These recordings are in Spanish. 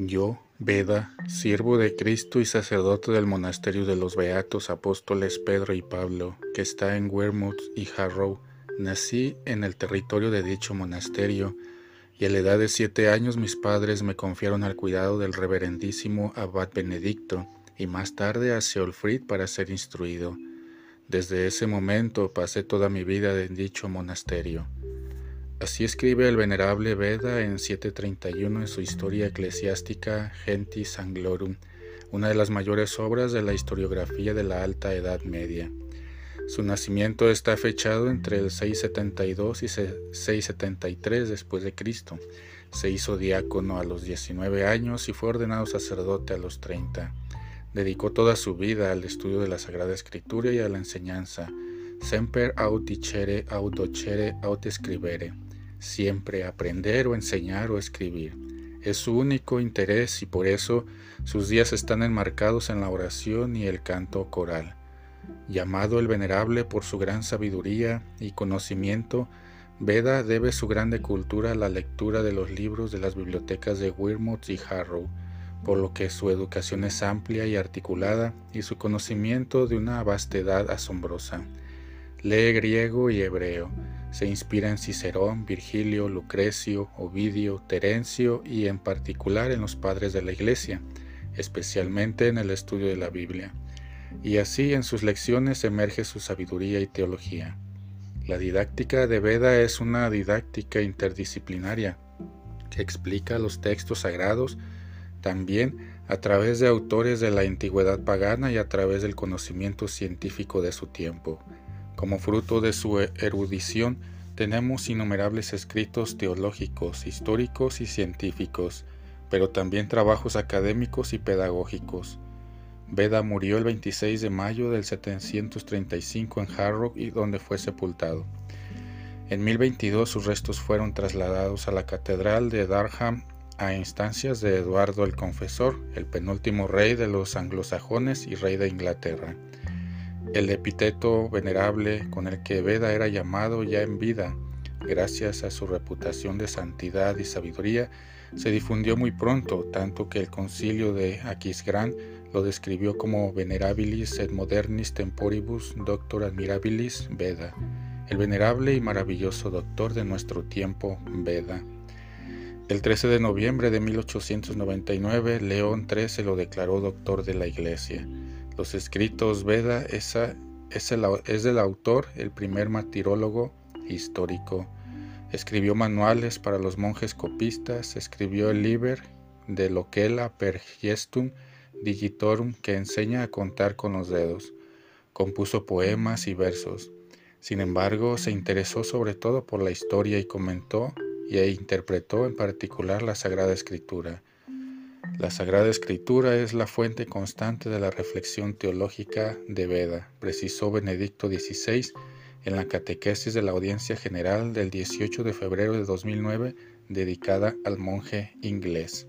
Yo, Veda, siervo de Cristo y sacerdote del monasterio de los Beatos Apóstoles Pedro y Pablo, que está en Wearmouth y Harrow, nací en el territorio de dicho monasterio, y a la edad de siete años mis padres me confiaron al cuidado del reverendísimo abad Benedicto, y más tarde a Seolfrid para ser instruido. Desde ese momento pasé toda mi vida en dicho monasterio. Así escribe el venerable Veda en 731 en su Historia Eclesiástica Gentis Anglorum, una de las mayores obras de la historiografía de la Alta Edad Media. Su nacimiento está fechado entre el 672 y 673 después de Cristo. Se hizo diácono a los 19 años y fue ordenado sacerdote a los 30. Dedicó toda su vida al estudio de la Sagrada Escritura y a la enseñanza. Semper aut dicere, aut docere, aut scribere siempre aprender o enseñar o escribir. Es su único interés y por eso sus días están enmarcados en la oración y el canto coral. Llamado el Venerable por su gran sabiduría y conocimiento, Veda debe su grande cultura a la lectura de los libros de las bibliotecas de Wearmouth y Harrow, por lo que su educación es amplia y articulada y su conocimiento de una vastedad asombrosa. Lee griego y hebreo, se inspira en Cicerón, Virgilio, Lucrecio, Ovidio, Terencio y en particular en los padres de la Iglesia, especialmente en el estudio de la Biblia. Y así en sus lecciones emerge su sabiduría y teología. La didáctica de Veda es una didáctica interdisciplinaria que explica los textos sagrados también a través de autores de la antigüedad pagana y a través del conocimiento científico de su tiempo. Como fruto de su erudición, tenemos innumerables escritos teológicos, históricos y científicos, pero también trabajos académicos y pedagógicos. Veda murió el 26 de mayo del 735 en Harrow y donde fue sepultado. En 1022 sus restos fueron trasladados a la catedral de Durham a instancias de Eduardo el Confesor, el penúltimo rey de los anglosajones y rey de Inglaterra. El epíteto venerable con el que Veda era llamado ya en vida, gracias a su reputación de santidad y sabiduría, se difundió muy pronto, tanto que el concilio de Aquisgrán lo describió como Venerabilis et Modernis Temporibus Doctor Admirabilis Veda, el venerable y maravilloso doctor de nuestro tiempo Veda. El 13 de noviembre de 1899, León XIII lo declaró doctor de la Iglesia. Los escritos Veda es, es del autor el primer martirólogo histórico. Escribió manuales para los monjes copistas, escribió el Liber de Loquela per Gestum Digitorum que enseña a contar con los dedos. Compuso poemas y versos. Sin embargo, se interesó sobre todo por la historia y comentó y e interpretó en particular la Sagrada Escritura. La Sagrada Escritura es la fuente constante de la reflexión teológica de Veda, precisó Benedicto XVI en la catequesis de la Audiencia General del 18 de febrero de 2009 dedicada al monje inglés.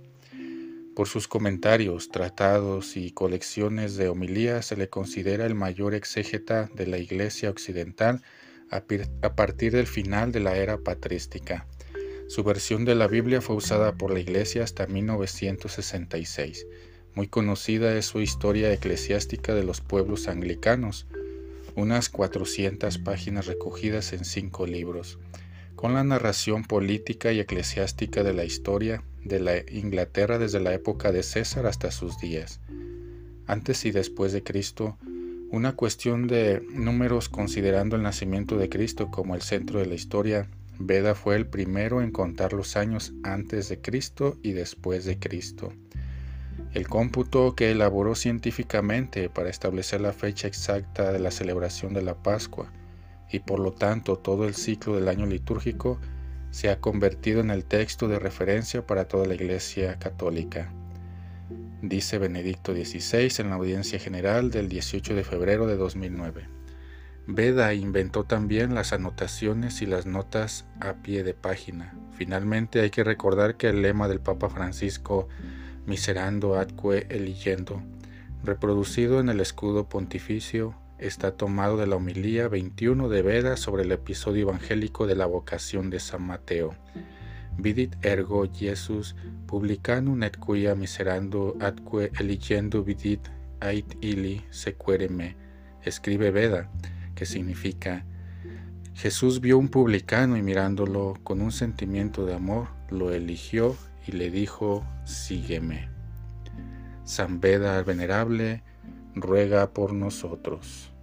Por sus comentarios, tratados y colecciones de homilías se le considera el mayor exégeta de la Iglesia Occidental a partir del final de la era patrística. Su versión de la Biblia fue usada por la Iglesia hasta 1966. Muy conocida es su historia eclesiástica de los pueblos anglicanos, unas 400 páginas recogidas en cinco libros, con la narración política y eclesiástica de la historia de la Inglaterra desde la época de César hasta sus días. Antes y después de Cristo, una cuestión de números considerando el nacimiento de Cristo como el centro de la historia Veda fue el primero en contar los años antes de Cristo y después de Cristo. El cómputo que elaboró científicamente para establecer la fecha exacta de la celebración de la Pascua y por lo tanto todo el ciclo del año litúrgico se ha convertido en el texto de referencia para toda la Iglesia católica. Dice Benedicto XVI en la audiencia general del 18 de febrero de 2009. Veda inventó también las anotaciones y las notas a pie de página. Finalmente hay que recordar que el lema del Papa Francisco Miserando adque eligiendo, reproducido en el escudo pontificio, está tomado de la homilía 21 de Veda sobre el episodio evangélico de la vocación de San Mateo. vidit ergo Jesus publicanum et quia miserando atque eligendo vidit ait ili sequere me. Escribe Veda, que significa Jesús vio un publicano y mirándolo con un sentimiento de amor, lo eligió y le dijo, sígueme. San Beda Venerable, ruega por nosotros.